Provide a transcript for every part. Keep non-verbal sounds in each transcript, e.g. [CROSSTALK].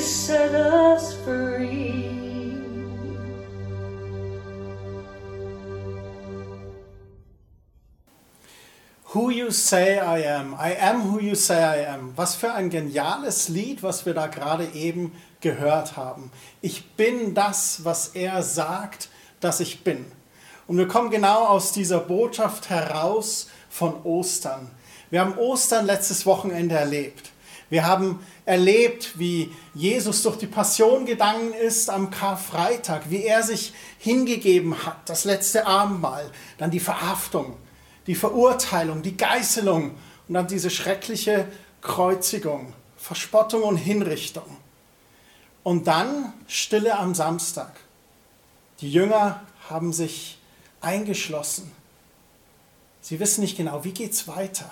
Set us free. Who You Say I Am. I Am Who You Say I Am. Was für ein geniales Lied, was wir da gerade eben gehört haben. Ich bin das, was er sagt, dass ich bin. Und wir kommen genau aus dieser Botschaft heraus von Ostern. Wir haben Ostern letztes Wochenende erlebt. Wir haben erlebt, wie Jesus durch die Passion gegangen ist am Karfreitag, wie er sich hingegeben hat, das letzte Abendmahl, dann die Verhaftung, die Verurteilung, die Geißelung und dann diese schreckliche Kreuzigung, Verspottung und Hinrichtung. Und dann Stille am Samstag. Die Jünger haben sich eingeschlossen. Sie wissen nicht genau, wie geht es weiter.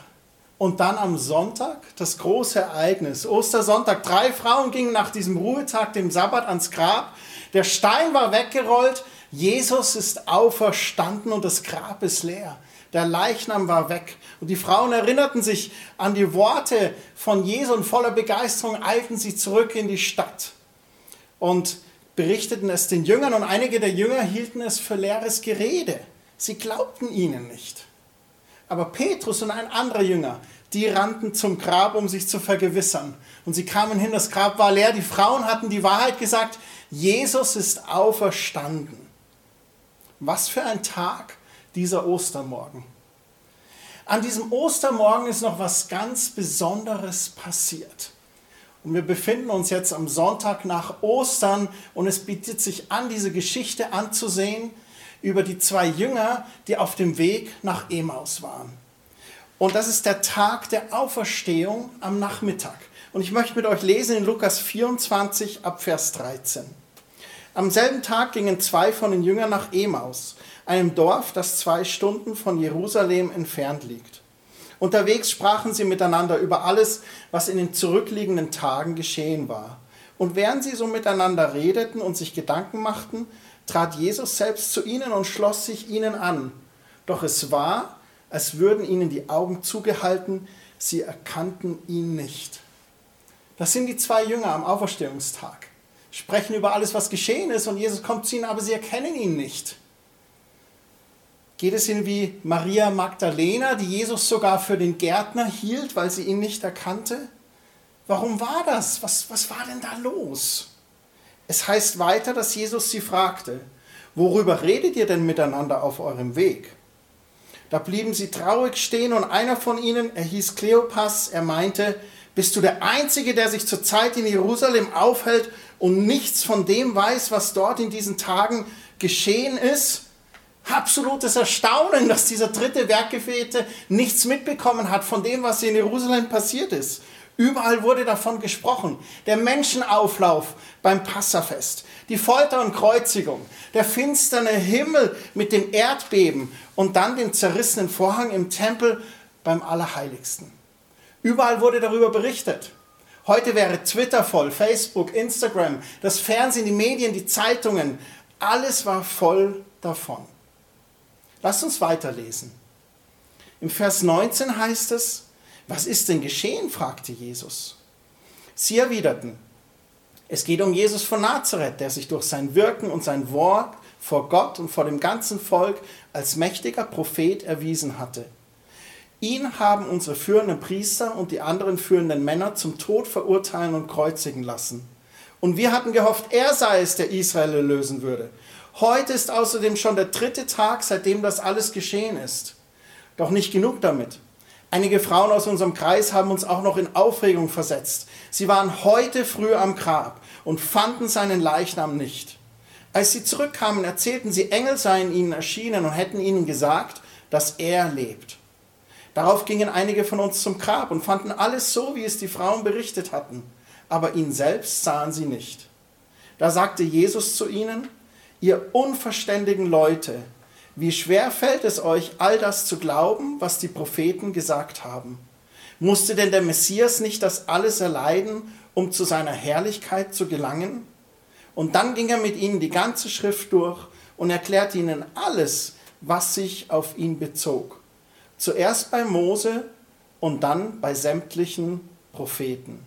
Und dann am Sonntag das große Ereignis, Ostersonntag. Drei Frauen gingen nach diesem Ruhetag, dem Sabbat, ans Grab. Der Stein war weggerollt, Jesus ist auferstanden und das Grab ist leer. Der Leichnam war weg. Und die Frauen erinnerten sich an die Worte von Jesu und voller Begeisterung eilten sie zurück in die Stadt und berichteten es den Jüngern. Und einige der Jünger hielten es für leeres Gerede. Sie glaubten ihnen nicht. Aber Petrus und ein anderer Jünger, die rannten zum Grab, um sich zu vergewissern. Und sie kamen hin, das Grab war leer. Die Frauen hatten die Wahrheit gesagt, Jesus ist auferstanden. Was für ein Tag dieser Ostermorgen. An diesem Ostermorgen ist noch was ganz Besonderes passiert. Und wir befinden uns jetzt am Sonntag nach Ostern und es bietet sich an, diese Geschichte anzusehen über die zwei Jünger, die auf dem Weg nach Emaus waren. Und das ist der Tag der Auferstehung am Nachmittag. Und ich möchte mit euch lesen in Lukas 24 ab Vers 13. Am selben Tag gingen zwei von den Jüngern nach Emaus, einem Dorf, das zwei Stunden von Jerusalem entfernt liegt. Unterwegs sprachen sie miteinander über alles, was in den zurückliegenden Tagen geschehen war. Und während sie so miteinander redeten und sich Gedanken machten, trat Jesus selbst zu ihnen und schloss sich ihnen an. Doch es war, als würden ihnen die Augen zugehalten, sie erkannten ihn nicht. Das sind die zwei Jünger am Auferstehungstag sprechen über alles, was geschehen ist und Jesus kommt zu ihnen, aber sie erkennen ihn nicht. Geht es ihnen wie Maria Magdalena, die Jesus sogar für den Gärtner hielt, weil sie ihn nicht erkannte? Warum war das? Was, was war denn da los? Es heißt weiter, dass Jesus sie fragte, worüber redet ihr denn miteinander auf eurem Weg? Da blieben sie traurig stehen und einer von ihnen, er hieß Kleopas, er meinte, bist du der Einzige, der sich zurzeit in Jerusalem aufhält und nichts von dem weiß, was dort in diesen Tagen geschehen ist? Absolutes Erstaunen, dass dieser dritte Werkgefährte nichts mitbekommen hat von dem, was in Jerusalem passiert ist. Überall wurde davon gesprochen. Der Menschenauflauf beim Passafest, die Folter und Kreuzigung, der finsterne Himmel mit dem Erdbeben und dann den zerrissenen Vorhang im Tempel beim Allerheiligsten. Überall wurde darüber berichtet. Heute wäre Twitter voll, Facebook, Instagram, das Fernsehen, die Medien, die Zeitungen. Alles war voll davon. Lasst uns weiterlesen. Im Vers 19 heißt es, was ist denn geschehen? fragte Jesus. Sie erwiderten, es geht um Jesus von Nazareth, der sich durch sein Wirken und sein Wort vor Gott und vor dem ganzen Volk als mächtiger Prophet erwiesen hatte Ihn haben unsere führenden Priester und die anderen führenden Männer zum Tod verurteilen und kreuzigen lassen. Und wir hatten gehofft, er sei es, der Israel erlösen würde. Heute ist außerdem schon der dritte Tag, seitdem das alles geschehen ist. Doch nicht genug damit. Einige Frauen aus unserem Kreis haben uns auch noch in Aufregung versetzt. Sie waren heute früh am Grab und fanden seinen Leichnam nicht. Als sie zurückkamen, erzählten sie, Engel seien ihnen erschienen und hätten ihnen gesagt, dass er lebt. Darauf gingen einige von uns zum Grab und fanden alles so, wie es die Frauen berichtet hatten, aber ihn selbst sahen sie nicht. Da sagte Jesus zu ihnen, ihr unverständigen Leute, wie schwer fällt es euch, all das zu glauben, was die Propheten gesagt haben? Musste denn der Messias nicht das alles erleiden, um zu seiner Herrlichkeit zu gelangen? Und dann ging er mit ihnen die ganze Schrift durch und erklärte ihnen alles, was sich auf ihn bezog. Zuerst bei Mose und dann bei sämtlichen Propheten.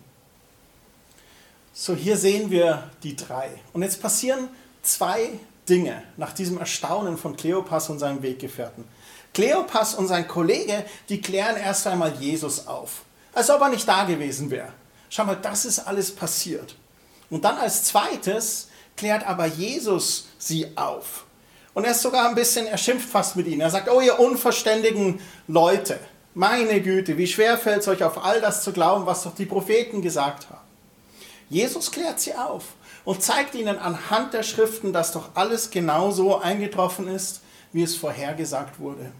So, hier sehen wir die drei. Und jetzt passieren zwei Dinge nach diesem Erstaunen von Kleopas und seinem Weggefährten. Kleopas und sein Kollege, die klären erst einmal Jesus auf, als ob er nicht da gewesen wäre. Schau mal, das ist alles passiert. Und dann als zweites klärt aber Jesus sie auf. Und er ist sogar ein bisschen, er schimpft fast mit ihnen. Er sagt, oh ihr unverständigen Leute, meine Güte, wie schwer fällt es euch auf all das zu glauben, was doch die Propheten gesagt haben. Jesus klärt sie auf und zeigt ihnen anhand der Schriften, dass doch alles genau so eingetroffen ist, wie es vorhergesagt wurde.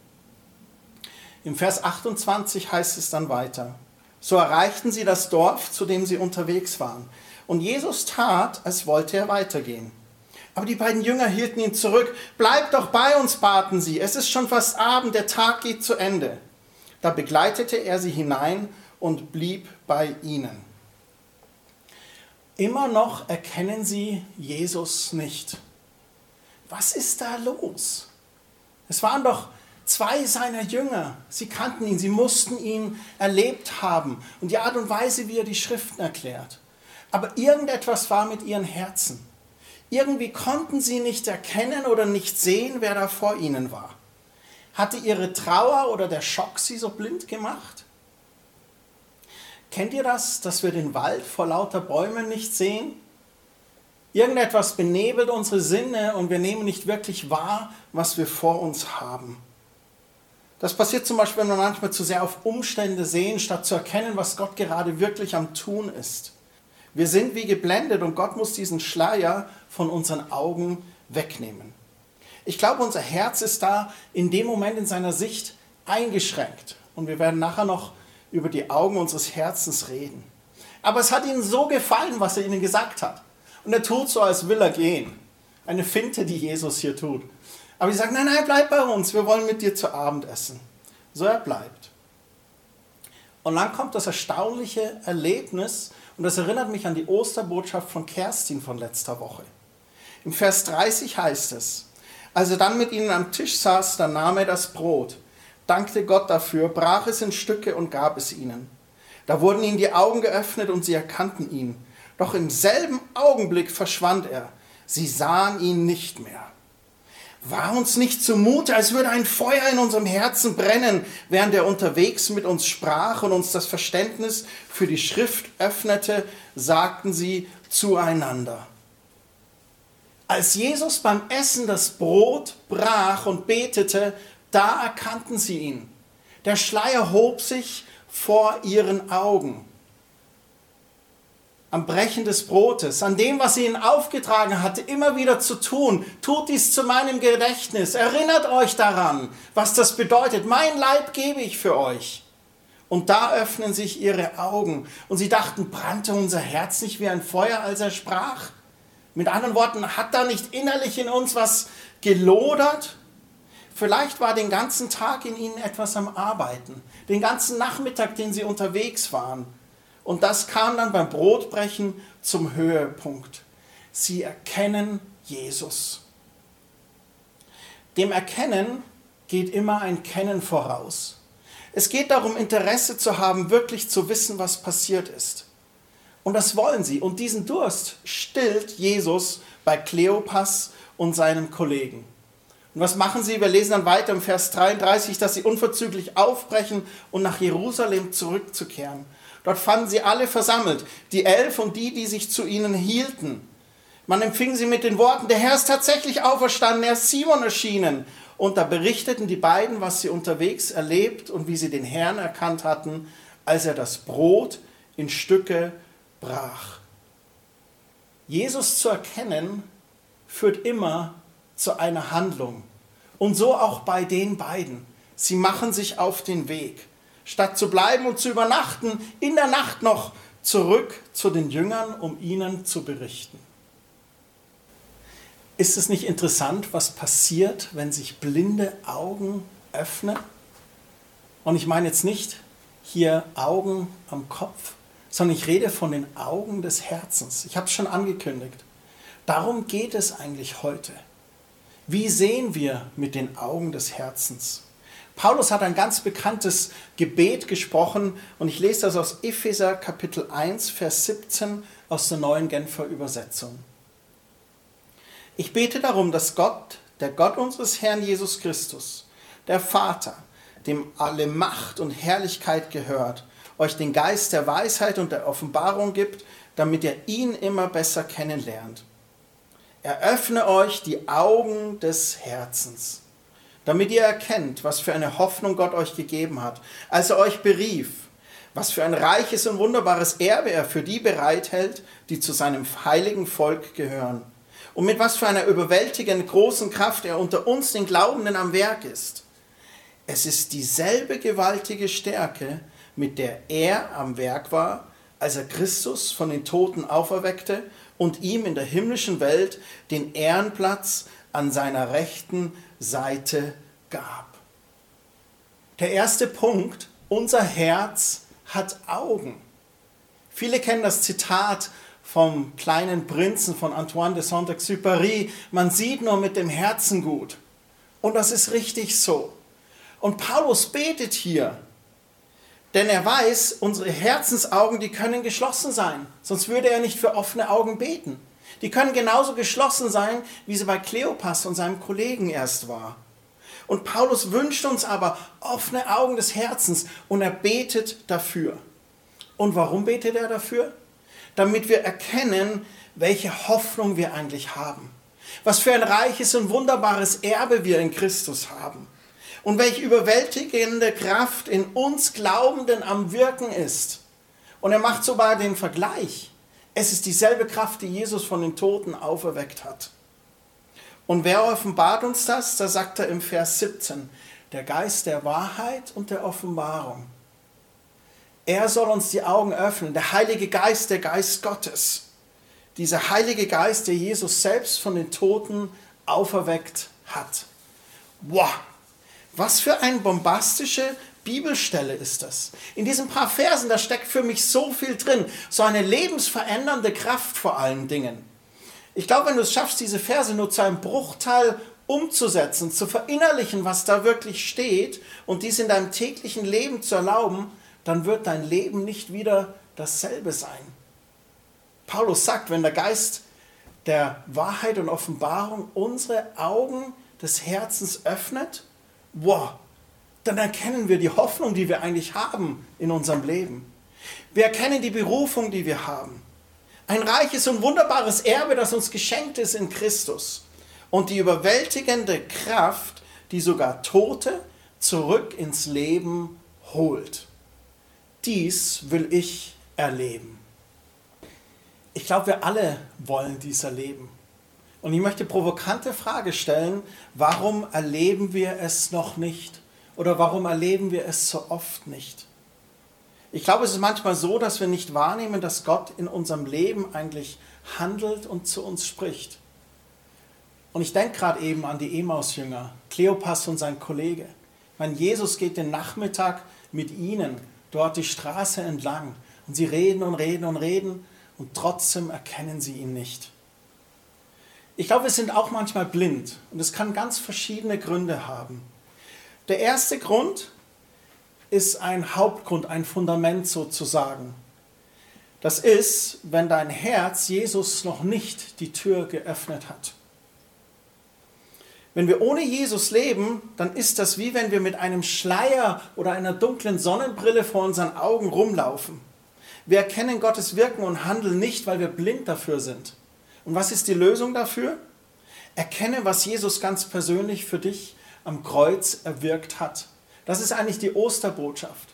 Im Vers 28 heißt es dann weiter. So erreichten sie das Dorf, zu dem sie unterwegs waren. Und Jesus tat, als wollte er weitergehen. Aber die beiden Jünger hielten ihn zurück. Bleib doch bei uns, baten sie. Es ist schon fast Abend, der Tag geht zu Ende. Da begleitete er sie hinein und blieb bei ihnen. Immer noch erkennen sie Jesus nicht. Was ist da los? Es waren doch zwei seiner Jünger. Sie kannten ihn, sie mussten ihn erlebt haben und die Art und Weise, wie er die Schriften erklärt. Aber irgendetwas war mit ihren Herzen. Irgendwie konnten sie nicht erkennen oder nicht sehen, wer da vor ihnen war. Hatte ihre Trauer oder der Schock sie so blind gemacht? Kennt ihr das, dass wir den Wald vor lauter Bäumen nicht sehen? Irgendetwas benebelt unsere Sinne und wir nehmen nicht wirklich wahr, was wir vor uns haben. Das passiert zum Beispiel, wenn wir manchmal zu sehr auf Umstände sehen, statt zu erkennen, was Gott gerade wirklich am Tun ist. Wir sind wie geblendet und Gott muss diesen Schleier von unseren Augen wegnehmen. Ich glaube, unser Herz ist da in dem Moment in seiner Sicht eingeschränkt. Und wir werden nachher noch über die Augen unseres Herzens reden. Aber es hat ihnen so gefallen, was er ihnen gesagt hat. Und er tut so, als will er gehen. Eine Finte, die Jesus hier tut. Aber sie sagen, nein, nein, bleib bei uns, wir wollen mit dir zu Abend essen. So er bleibt. Und dann kommt das erstaunliche Erlebnis, und das erinnert mich an die Osterbotschaft von Kerstin von letzter Woche. Im Vers 30 heißt es, als er dann mit ihnen am Tisch saß, dann nahm er das Brot, dankte Gott dafür, brach es in Stücke und gab es ihnen. Da wurden ihnen die Augen geöffnet und sie erkannten ihn. Doch im selben Augenblick verschwand er. Sie sahen ihn nicht mehr. War uns nicht zumute, als würde ein Feuer in unserem Herzen brennen, während er unterwegs mit uns sprach und uns das Verständnis für die Schrift öffnete, sagten sie zueinander. Als Jesus beim Essen das Brot brach und betete, da erkannten sie ihn. Der Schleier hob sich vor ihren Augen am Brechen des Brotes, an dem, was sie ihnen aufgetragen hatte, immer wieder zu tun. Tut dies zu meinem Gedächtnis. Erinnert euch daran, was das bedeutet. Mein Leib gebe ich für euch. Und da öffnen sich ihre Augen. Und sie dachten, brannte unser Herz nicht wie ein Feuer, als er sprach? Mit anderen Worten, hat da nicht innerlich in uns was gelodert? Vielleicht war den ganzen Tag in ihnen etwas am Arbeiten. Den ganzen Nachmittag, den sie unterwegs waren. Und das kam dann beim Brotbrechen zum Höhepunkt. Sie erkennen Jesus. Dem Erkennen geht immer ein Kennen voraus. Es geht darum, Interesse zu haben, wirklich zu wissen, was passiert ist. Und das wollen sie. Und diesen Durst stillt Jesus bei Kleopas und seinem Kollegen. Und was machen sie? Wir lesen dann weiter im Vers 33, dass sie unverzüglich aufbrechen und nach Jerusalem zurückzukehren. Dort fanden sie alle versammelt, die Elf und die, die sich zu ihnen hielten. Man empfing sie mit den Worten, der Herr ist tatsächlich auferstanden, er ist Simon erschienen. Und da berichteten die beiden, was sie unterwegs erlebt und wie sie den Herrn erkannt hatten, als er das Brot in Stücke brach. Jesus zu erkennen führt immer zu einer Handlung. Und so auch bei den beiden. Sie machen sich auf den Weg statt zu bleiben und zu übernachten, in der Nacht noch zurück zu den Jüngern, um ihnen zu berichten. Ist es nicht interessant, was passiert, wenn sich blinde Augen öffnen? Und ich meine jetzt nicht hier Augen am Kopf, sondern ich rede von den Augen des Herzens. Ich habe es schon angekündigt. Darum geht es eigentlich heute. Wie sehen wir mit den Augen des Herzens? Paulus hat ein ganz bekanntes Gebet gesprochen und ich lese das aus Epheser Kapitel 1, Vers 17 aus der neuen Genfer Übersetzung. Ich bete darum, dass Gott, der Gott unseres Herrn Jesus Christus, der Vater, dem alle Macht und Herrlichkeit gehört, euch den Geist der Weisheit und der Offenbarung gibt, damit ihr ihn immer besser kennenlernt. Eröffne euch die Augen des Herzens damit ihr erkennt, was für eine Hoffnung Gott euch gegeben hat, als er euch berief, was für ein reiches und wunderbares Erbe er für die bereithält, die zu seinem heiligen Volk gehören, und mit was für einer überwältigend großen Kraft er unter uns den Glaubenden am Werk ist. Es ist dieselbe gewaltige Stärke, mit der er am Werk war, als er Christus von den Toten auferweckte und ihm in der himmlischen Welt den Ehrenplatz an seiner Rechten Seite gab. Der erste Punkt, unser Herz hat Augen. Viele kennen das Zitat vom kleinen Prinzen von Antoine de Saint-Exupéry, man sieht nur mit dem Herzen gut. Und das ist richtig so. Und Paulus betet hier, denn er weiß, unsere Herzensaugen, die können geschlossen sein, sonst würde er nicht für offene Augen beten. Die können genauso geschlossen sein, wie sie bei Kleopas und seinem Kollegen erst war. Und Paulus wünscht uns aber offene Augen des Herzens und er betet dafür. Und warum betet er dafür? Damit wir erkennen, welche Hoffnung wir eigentlich haben. Was für ein reiches und wunderbares Erbe wir in Christus haben. Und welche überwältigende Kraft in uns Glaubenden am Wirken ist. Und er macht sogar den Vergleich. Es ist dieselbe Kraft, die Jesus von den Toten auferweckt hat. Und wer offenbart uns das? Da sagt er im Vers 17, der Geist der Wahrheit und der Offenbarung. Er soll uns die Augen öffnen, der Heilige Geist, der Geist Gottes. Dieser Heilige Geist, der Jesus selbst von den Toten auferweckt hat. Wow, was für eine bombastische Bibelstelle ist das. In diesen paar Versen, da steckt für mich so viel drin, so eine lebensverändernde Kraft vor allen Dingen. Ich glaube, wenn du es schaffst, diese Verse nur zu einem Bruchteil umzusetzen, zu verinnerlichen, was da wirklich steht und dies in deinem täglichen Leben zu erlauben, dann wird dein Leben nicht wieder dasselbe sein. Paulus sagt, wenn der Geist der Wahrheit und Offenbarung unsere Augen des Herzens öffnet, wow, dann erkennen wir die Hoffnung, die wir eigentlich haben in unserem Leben. Wir erkennen die Berufung, die wir haben. Ein reiches und wunderbares Erbe, das uns geschenkt ist in Christus. Und die überwältigende Kraft, die sogar Tote zurück ins Leben holt. Dies will ich erleben. Ich glaube, wir alle wollen dies erleben. Und ich möchte provokante Frage stellen, warum erleben wir es noch nicht? Oder warum erleben wir es so oft nicht? Ich glaube, es ist manchmal so, dass wir nicht wahrnehmen, dass Gott in unserem Leben eigentlich handelt und zu uns spricht. Und ich denke gerade eben an die Emaus-Jünger, Kleopas und sein Kollege. Mein Jesus geht den Nachmittag mit ihnen dort die Straße entlang und sie reden und reden und reden und trotzdem erkennen sie ihn nicht. Ich glaube, wir sind auch manchmal blind und es kann ganz verschiedene Gründe haben. Der erste Grund ist ein Hauptgrund, ein Fundament sozusagen. Das ist, wenn dein Herz Jesus noch nicht die Tür geöffnet hat. Wenn wir ohne Jesus leben, dann ist das wie wenn wir mit einem Schleier oder einer dunklen Sonnenbrille vor unseren Augen rumlaufen. Wir erkennen Gottes Wirken und Handeln nicht, weil wir blind dafür sind. Und was ist die Lösung dafür? Erkenne, was Jesus ganz persönlich für dich am Kreuz erwirkt hat. Das ist eigentlich die Osterbotschaft.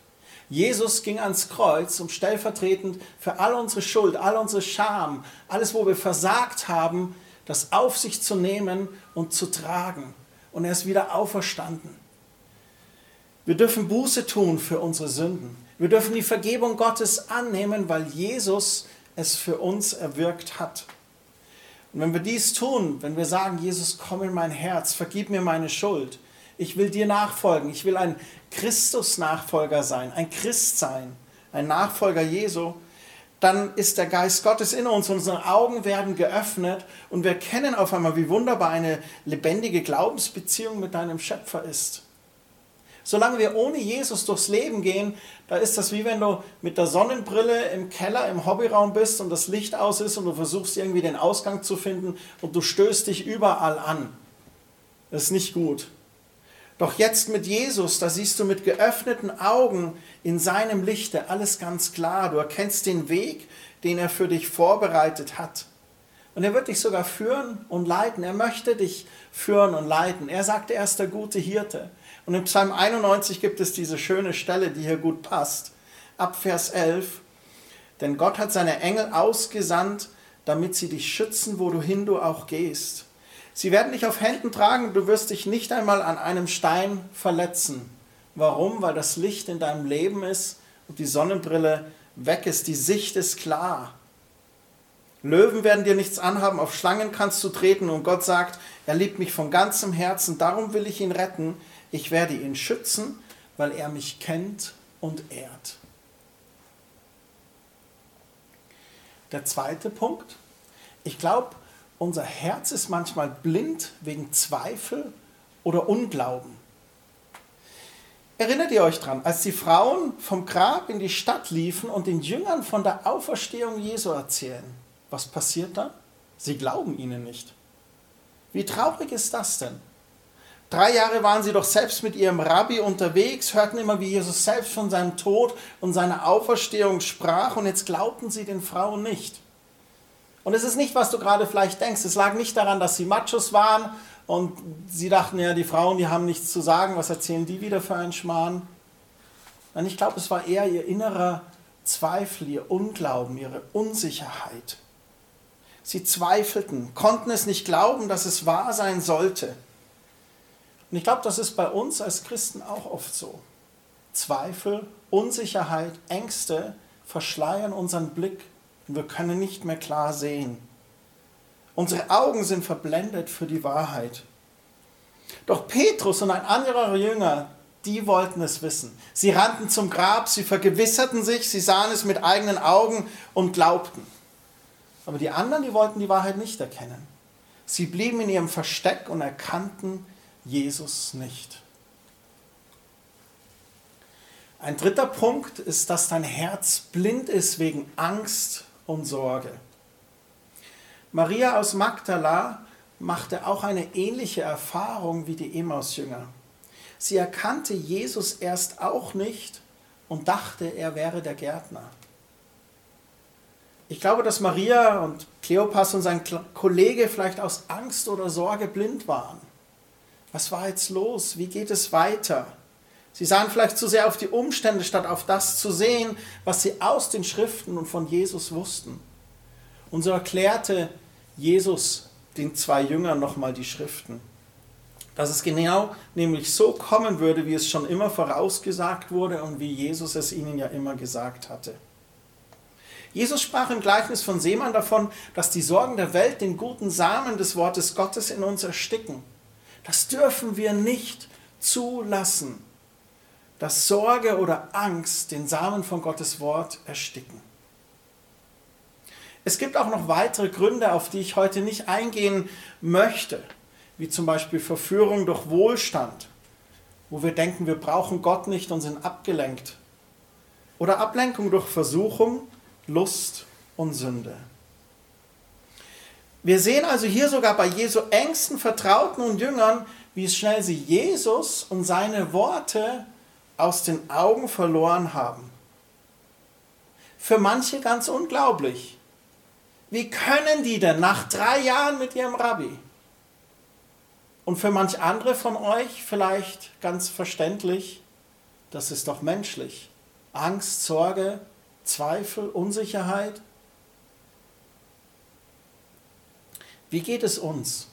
Jesus ging ans Kreuz, um stellvertretend für all unsere Schuld, all unsere Scham, alles, wo wir versagt haben, das auf sich zu nehmen und zu tragen. Und er ist wieder auferstanden. Wir dürfen Buße tun für unsere Sünden. Wir dürfen die Vergebung Gottes annehmen, weil Jesus es für uns erwirkt hat. Und wenn wir dies tun, wenn wir sagen, Jesus, komm in mein Herz, vergib mir meine Schuld, ich will dir nachfolgen, ich will ein Christus-Nachfolger sein, ein Christ sein, ein Nachfolger Jesu, dann ist der Geist Gottes in uns, unsere Augen werden geöffnet und wir kennen auf einmal, wie wunderbar eine lebendige Glaubensbeziehung mit deinem Schöpfer ist. Solange wir ohne Jesus durchs Leben gehen, da ist das wie wenn du mit der Sonnenbrille im Keller, im Hobbyraum bist und das Licht aus ist und du versuchst irgendwie den Ausgang zu finden und du stößt dich überall an. Das ist nicht gut. Doch jetzt mit Jesus, da siehst du mit geöffneten Augen in seinem Lichte alles ganz klar. Du erkennst den Weg, den er für dich vorbereitet hat. Und er wird dich sogar führen und leiten. Er möchte dich führen und leiten. Er sagte, er ist der gute Hirte. Und im Psalm 91 gibt es diese schöne Stelle, die hier gut passt. Ab Vers 11. Denn Gott hat seine Engel ausgesandt, damit sie dich schützen, wo du hin du auch gehst. Sie werden dich auf Händen tragen, du wirst dich nicht einmal an einem Stein verletzen. Warum? Weil das Licht in deinem Leben ist und die Sonnenbrille weg ist, die Sicht ist klar. Löwen werden dir nichts anhaben, auf Schlangen kannst du treten und Gott sagt, er liebt mich von ganzem Herzen, darum will ich ihn retten, ich werde ihn schützen, weil er mich kennt und ehrt. Der zweite Punkt, ich glaube, unser Herz ist manchmal blind wegen Zweifel oder Unglauben. Erinnert ihr euch dran, als die Frauen vom Grab in die Stadt liefen und den Jüngern von der Auferstehung Jesu erzählen? Was passiert da? Sie glauben ihnen nicht. Wie traurig ist das denn? Drei Jahre waren sie doch selbst mit ihrem Rabbi unterwegs, hörten immer, wie Jesus selbst von seinem Tod und seiner Auferstehung sprach und jetzt glaubten sie den Frauen nicht. Und es ist nicht, was du gerade vielleicht denkst. Es lag nicht daran, dass sie Machos waren und sie dachten, ja, die Frauen, die haben nichts zu sagen, was erzählen die wieder für einen Schmarrn? Nein, ich glaube, es war eher ihr innerer Zweifel, ihr Unglauben, ihre Unsicherheit. Sie zweifelten, konnten es nicht glauben, dass es wahr sein sollte. Und ich glaube, das ist bei uns als Christen auch oft so. Zweifel, Unsicherheit, Ängste verschleiern unseren Blick und wir können nicht mehr klar sehen. Unsere Augen sind verblendet für die Wahrheit. Doch Petrus und ein anderer Jünger, die wollten es wissen. Sie rannten zum Grab, sie vergewisserten sich, sie sahen es mit eigenen Augen und glaubten. Aber die anderen, die wollten die Wahrheit nicht erkennen. Sie blieben in ihrem Versteck und erkannten Jesus nicht. Ein dritter Punkt ist, dass dein Herz blind ist wegen Angst und Sorge. Maria aus Magdala machte auch eine ähnliche Erfahrung wie die Emmaus-Jünger. Sie erkannte Jesus erst auch nicht und dachte, er wäre der Gärtner. Ich glaube, dass Maria und Kleopas und sein Kollege vielleicht aus Angst oder Sorge blind waren. Was war jetzt los? Wie geht es weiter? Sie sahen vielleicht zu sehr auf die Umstände, statt auf das zu sehen, was sie aus den Schriften und von Jesus wussten. Und so erklärte Jesus den zwei Jüngern nochmal die Schriften. Dass es genau nämlich so kommen würde, wie es schon immer vorausgesagt wurde und wie Jesus es ihnen ja immer gesagt hatte. Jesus sprach im Gleichnis von Seemann davon, dass die Sorgen der Welt den guten Samen des Wortes Gottes in uns ersticken. Das dürfen wir nicht zulassen, dass Sorge oder Angst den Samen von Gottes Wort ersticken. Es gibt auch noch weitere Gründe, auf die ich heute nicht eingehen möchte, wie zum Beispiel Verführung durch Wohlstand, wo wir denken, wir brauchen Gott nicht und sind abgelenkt. Oder Ablenkung durch Versuchung, Lust und Sünde. Wir sehen also hier sogar bei Jesu engsten Vertrauten und Jüngern, wie schnell sie Jesus und seine Worte aus den Augen verloren haben. Für manche ganz unglaublich. Wie können die denn nach drei Jahren mit ihrem Rabbi? Und für manch andere von euch vielleicht ganz verständlich, das ist doch menschlich. Angst, Sorge, Zweifel, Unsicherheit. Wie geht es uns?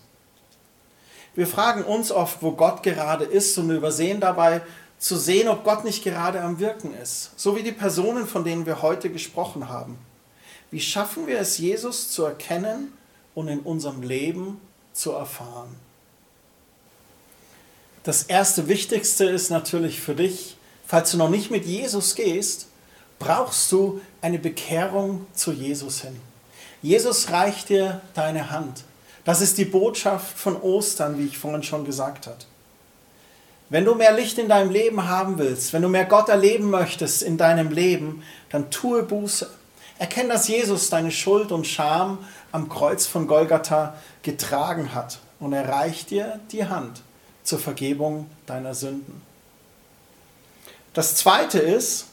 Wir fragen uns oft, wo Gott gerade ist und übersehen dabei zu sehen, ob Gott nicht gerade am Wirken ist. So wie die Personen, von denen wir heute gesprochen haben. Wie schaffen wir es, Jesus zu erkennen und in unserem Leben zu erfahren? Das erste Wichtigste ist natürlich für dich, falls du noch nicht mit Jesus gehst, brauchst du eine Bekehrung zu Jesus hin. Jesus reicht dir deine Hand. Das ist die Botschaft von Ostern, wie ich vorhin schon gesagt habe. Wenn du mehr Licht in deinem Leben haben willst, wenn du mehr Gott erleben möchtest in deinem Leben, dann tue Buße. Erkenn, dass Jesus deine Schuld und Scham am Kreuz von Golgatha getragen hat und er reicht dir die Hand zur Vergebung deiner Sünden. Das zweite ist,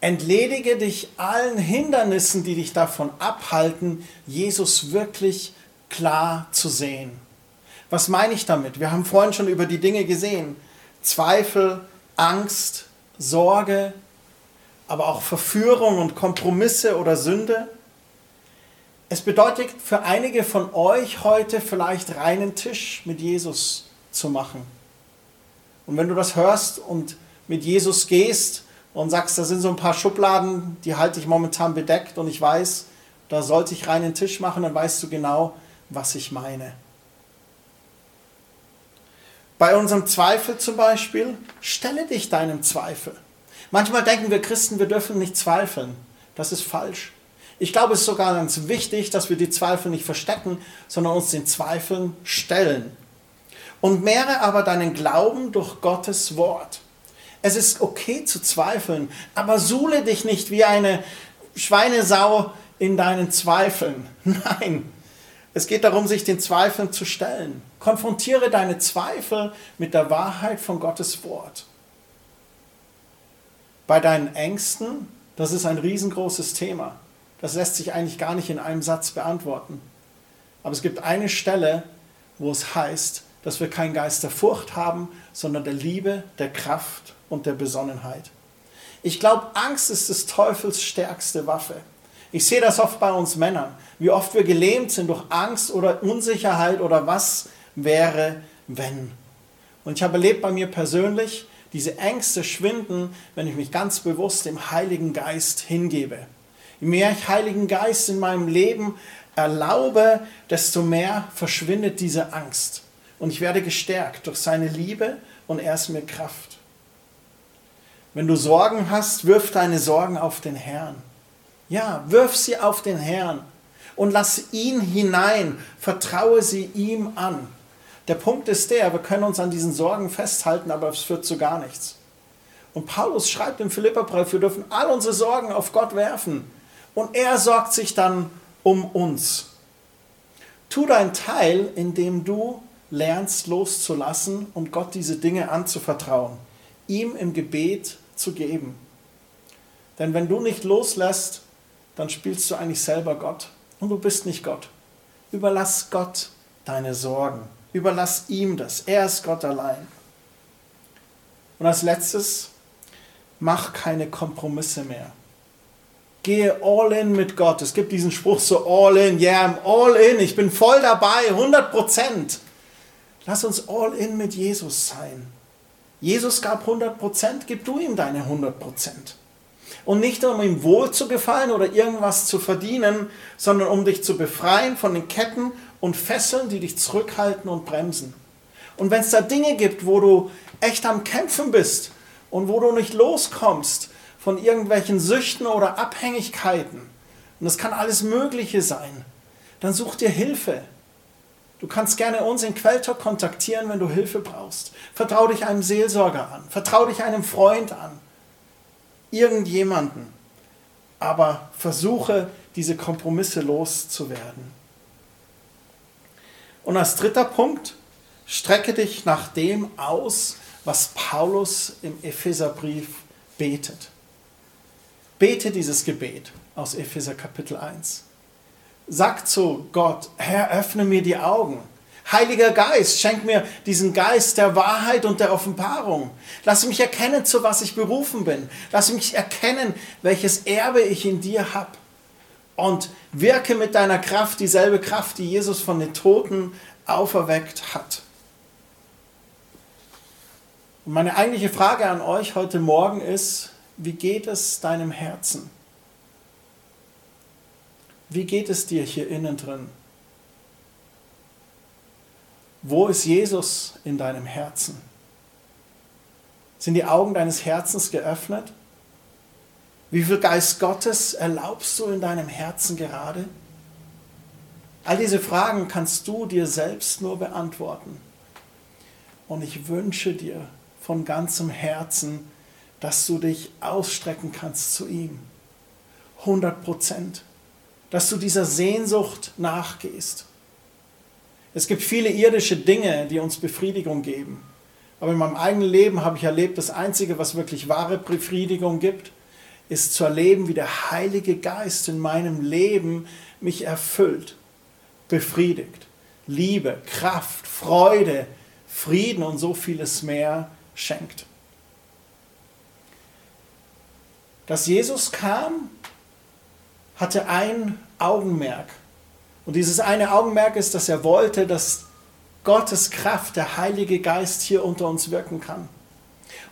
entledige dich allen Hindernissen, die dich davon abhalten, Jesus wirklich klar zu sehen. Was meine ich damit? Wir haben vorhin schon über die Dinge gesehen. Zweifel, Angst, Sorge, aber auch Verführung und Kompromisse oder Sünde. Es bedeutet für einige von euch heute vielleicht reinen Tisch mit Jesus zu machen. Und wenn du das hörst und mit Jesus gehst und sagst, da sind so ein paar Schubladen, die halte ich momentan bedeckt und ich weiß, da sollte ich reinen Tisch machen, dann weißt du genau, was ich meine. Bei unserem Zweifel zum Beispiel, stelle dich deinem Zweifel. Manchmal denken wir Christen, wir dürfen nicht zweifeln. Das ist falsch. Ich glaube, es ist sogar ganz wichtig, dass wir die Zweifel nicht verstecken, sondern uns den Zweifeln stellen. Und mehre aber deinen Glauben durch Gottes Wort. Es ist okay zu zweifeln, aber suhle dich nicht wie eine Schweinesau in deinen Zweifeln. [LAUGHS] Nein, es geht darum, sich den Zweifeln zu stellen. Konfrontiere deine Zweifel mit der Wahrheit von Gottes Wort bei deinen Ängsten, das ist ein riesengroßes Thema. Das lässt sich eigentlich gar nicht in einem Satz beantworten. Aber es gibt eine Stelle, wo es heißt, dass wir keinen Geist der Furcht haben, sondern der Liebe, der Kraft und der Besonnenheit. Ich glaube, Angst ist des Teufels stärkste Waffe. Ich sehe das oft bei uns Männern, wie oft wir gelähmt sind durch Angst oder Unsicherheit oder was wäre, wenn. Und ich habe erlebt bei mir persönlich, diese Ängste schwinden, wenn ich mich ganz bewusst dem Heiligen Geist hingebe. Je mehr ich Heiligen Geist in meinem Leben erlaube, desto mehr verschwindet diese Angst. Und ich werde gestärkt durch seine Liebe und er ist mir Kraft. Wenn du Sorgen hast, wirf deine Sorgen auf den Herrn. Ja, wirf sie auf den Herrn und lass ihn hinein, vertraue sie ihm an. Der Punkt ist der, wir können uns an diesen Sorgen festhalten, aber es führt zu gar nichts. Und Paulus schreibt im Philipperbrief, wir dürfen all unsere Sorgen auf Gott werfen und er sorgt sich dann um uns. Tu dein Teil, indem du lernst loszulassen und Gott diese Dinge anzuvertrauen, ihm im Gebet zu geben. Denn wenn du nicht loslässt, dann spielst du eigentlich selber Gott und du bist nicht Gott. Überlass Gott deine Sorgen. Überlass ihm das. Er ist Gott allein. Und als letztes, mach keine Kompromisse mehr. Gehe all in mit Gott. Es gibt diesen Spruch so all in, yeah, I'm all in, ich bin voll dabei, 100 Prozent. Lass uns all in mit Jesus sein. Jesus gab 100 Prozent, gib du ihm deine 100 Prozent. Und nicht um ihm wohl zu gefallen oder irgendwas zu verdienen, sondern um dich zu befreien von den Ketten und Fesseln, die dich zurückhalten und bremsen. Und wenn es da Dinge gibt, wo du echt am Kämpfen bist und wo du nicht loskommst von irgendwelchen Süchten oder Abhängigkeiten, und das kann alles Mögliche sein, dann such dir Hilfe. Du kannst gerne uns in Quelltalk kontaktieren, wenn du Hilfe brauchst. Vertrau dich einem Seelsorger an, vertrau dich einem Freund an, irgendjemanden. Aber versuche, diese Kompromisse loszuwerden. Und als dritter Punkt, strecke dich nach dem aus, was Paulus im Epheserbrief betet. Bete dieses Gebet aus Epheser Kapitel 1. Sag zu Gott, Herr, öffne mir die Augen. Heiliger Geist, schenk mir diesen Geist der Wahrheit und der Offenbarung. Lass mich erkennen, zu was ich berufen bin. Lass mich erkennen, welches Erbe ich in dir habe und wirke mit deiner Kraft dieselbe Kraft, die Jesus von den Toten auferweckt hat. Und meine eigentliche Frage an euch heute Morgen ist, wie geht es deinem Herzen? Wie geht es dir hier innen drin? Wo ist Jesus in deinem Herzen? Sind die Augen deines Herzens geöffnet? Wie viel Geist Gottes erlaubst du in deinem Herzen gerade? All diese Fragen kannst du dir selbst nur beantworten. Und ich wünsche dir von ganzem Herzen, dass du dich ausstrecken kannst zu ihm. 100 Prozent. Dass du dieser Sehnsucht nachgehst. Es gibt viele irdische Dinge, die uns Befriedigung geben. Aber in meinem eigenen Leben habe ich erlebt, das Einzige, was wirklich wahre Befriedigung gibt, ist zu erleben, wie der Heilige Geist in meinem Leben mich erfüllt, befriedigt. Liebe, Kraft, Freude, Frieden und so vieles mehr schenkt. Dass Jesus kam, hatte ein Augenmerk. Und dieses eine Augenmerk ist, dass er wollte, dass Gottes Kraft, der Heilige Geist hier unter uns wirken kann.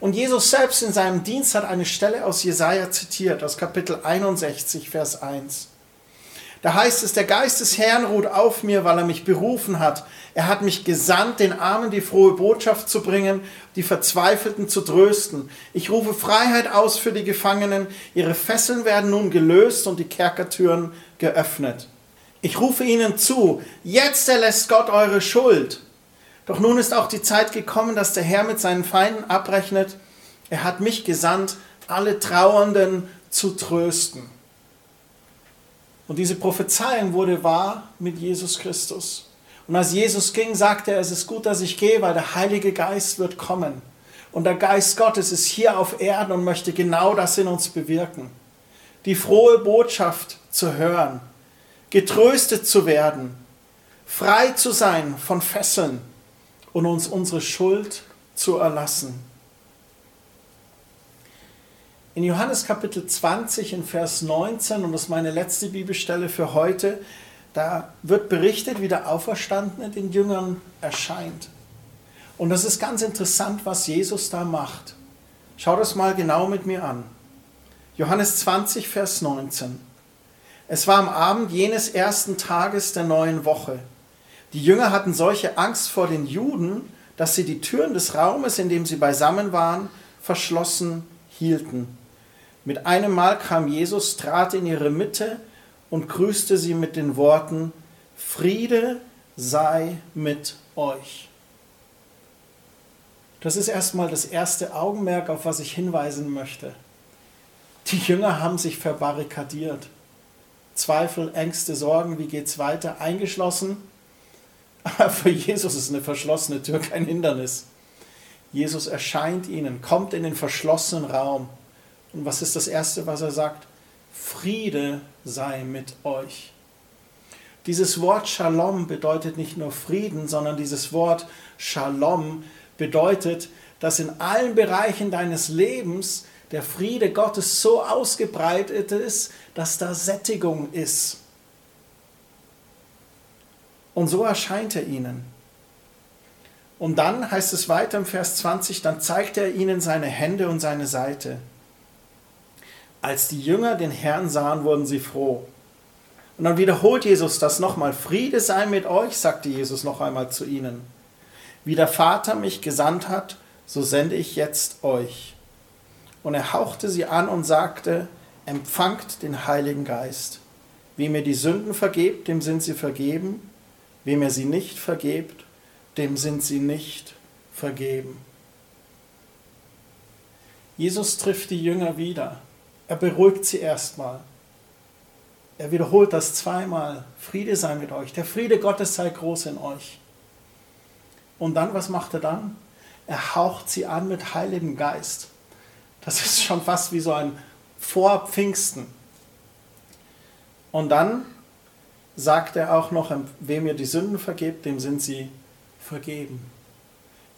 Und Jesus selbst in seinem Dienst hat eine Stelle aus Jesaja zitiert, aus Kapitel 61, Vers 1. Da heißt es, der Geist des Herrn ruht auf mir, weil er mich berufen hat. Er hat mich gesandt, den Armen die frohe Botschaft zu bringen, die Verzweifelten zu trösten. Ich rufe Freiheit aus für die Gefangenen. Ihre Fesseln werden nun gelöst und die Kerkertüren geöffnet. Ich rufe ihnen zu, jetzt erlässt Gott eure Schuld. Doch nun ist auch die Zeit gekommen, dass der Herr mit seinen Feinden abrechnet. Er hat mich gesandt, alle Trauernden zu trösten. Und diese Prophezeiung wurde wahr mit Jesus Christus. Und als Jesus ging, sagte er, es ist gut, dass ich gehe, weil der Heilige Geist wird kommen. Und der Geist Gottes ist hier auf Erden und möchte genau das in uns bewirken. Die frohe Botschaft zu hören, getröstet zu werden, frei zu sein von Fesseln und uns unsere Schuld zu erlassen. In Johannes Kapitel 20 in Vers 19, und das ist meine letzte Bibelstelle für heute, da wird berichtet, wie der Auferstandene den Jüngern erscheint. Und das ist ganz interessant, was Jesus da macht. Schau das mal genau mit mir an. Johannes 20, Vers 19. Es war am Abend jenes ersten Tages der neuen Woche. Die Jünger hatten solche Angst vor den Juden, dass sie die Türen des Raumes, in dem sie beisammen waren, verschlossen hielten. Mit einem Mal kam Jesus, trat in ihre Mitte und grüßte sie mit den Worten, Friede sei mit euch. Das ist erstmal das erste Augenmerk, auf was ich hinweisen möchte. Die Jünger haben sich verbarrikadiert. Zweifel, Ängste, Sorgen, wie geht es weiter, eingeschlossen. Aber für Jesus ist eine verschlossene Tür kein Hindernis. Jesus erscheint ihnen, kommt in den verschlossenen Raum und was ist das Erste, was er sagt? Friede sei mit euch. Dieses Wort Shalom bedeutet nicht nur Frieden, sondern dieses Wort Shalom bedeutet, dass in allen Bereichen deines Lebens der Friede Gottes so ausgebreitet ist, dass da Sättigung ist. Und so erscheint er ihnen. Und dann heißt es weiter im Vers 20, dann zeigt er ihnen seine Hände und seine Seite. Als die Jünger den Herrn sahen, wurden sie froh. Und dann wiederholt Jesus das nochmal. Friede sei mit euch, sagte Jesus noch einmal zu ihnen. Wie der Vater mich gesandt hat, so sende ich jetzt euch. Und er hauchte sie an und sagte, empfangt den Heiligen Geist. Wem ihr die Sünden vergebt, dem sind sie vergeben. Wem ihr sie nicht vergebt, dem sind sie nicht vergeben. Jesus trifft die Jünger wieder. Er beruhigt sie erstmal. Er wiederholt das zweimal. Friede sei mit euch. Der Friede Gottes sei groß in euch. Und dann, was macht er dann? Er haucht sie an mit Heiligem Geist. Das ist schon fast wie so ein Vorpfingsten. Und dann sagt er auch noch, wem ihr die Sünden vergebt, dem sind sie vergeben.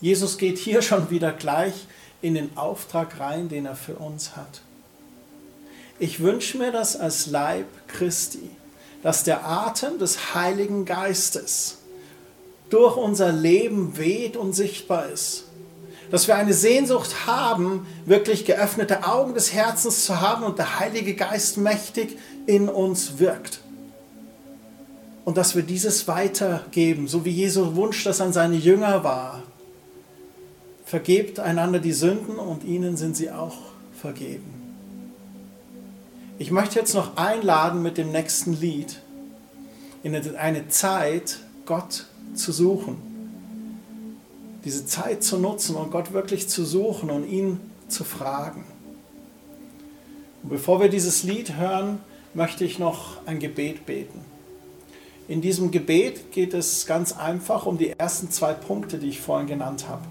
Jesus geht hier schon wieder gleich in den Auftrag rein, den er für uns hat. Ich wünsche mir das als Leib Christi, dass der Atem des Heiligen Geistes durch unser Leben weht und sichtbar ist. Dass wir eine Sehnsucht haben, wirklich geöffnete Augen des Herzens zu haben und der Heilige Geist mächtig in uns wirkt. Und dass wir dieses weitergeben, so wie Jesu Wunsch das an seine Jünger war. Vergebt einander die Sünden und ihnen sind sie auch vergeben. Ich möchte jetzt noch einladen mit dem nächsten Lied in eine Zeit, Gott zu suchen. Diese Zeit zu nutzen und Gott wirklich zu suchen und ihn zu fragen. Und bevor wir dieses Lied hören, möchte ich noch ein Gebet beten. In diesem Gebet geht es ganz einfach um die ersten zwei Punkte, die ich vorhin genannt habe.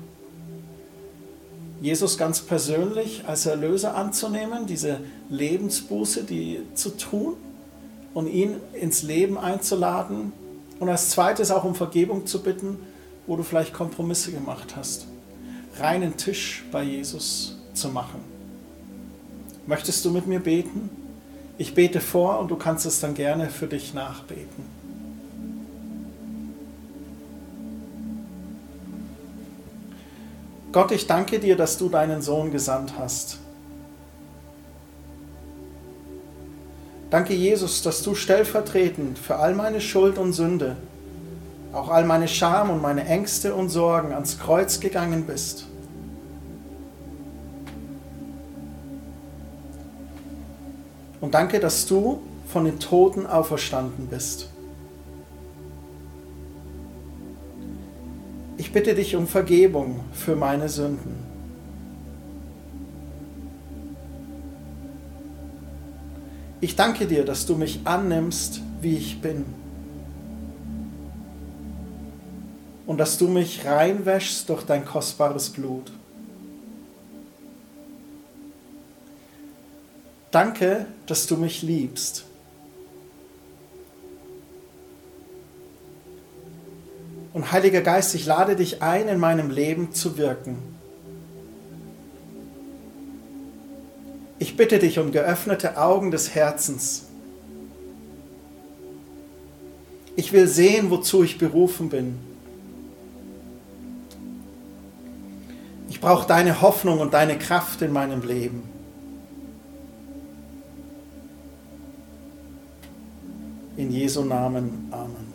Jesus ganz persönlich als Erlöser anzunehmen, diese Lebensbuße, die zu tun und ihn ins Leben einzuladen. Und als zweites auch um Vergebung zu bitten, wo du vielleicht Kompromisse gemacht hast. Reinen Tisch bei Jesus zu machen. Möchtest du mit mir beten? Ich bete vor und du kannst es dann gerne für dich nachbeten. Gott, ich danke dir, dass du deinen Sohn gesandt hast. Danke, Jesus, dass du stellvertretend für all meine Schuld und Sünde, auch all meine Scham und meine Ängste und Sorgen ans Kreuz gegangen bist. Und danke, dass du von den Toten auferstanden bist. Ich bitte dich um Vergebung für meine Sünden. Ich danke dir, dass du mich annimmst, wie ich bin. Und dass du mich reinwäschst durch dein kostbares Blut. Danke, dass du mich liebst. Und Heiliger Geist, ich lade dich ein, in meinem Leben zu wirken. Ich bitte dich um geöffnete Augen des Herzens. Ich will sehen, wozu ich berufen bin. Ich brauche deine Hoffnung und deine Kraft in meinem Leben. In Jesu Namen. Amen.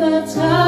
the time.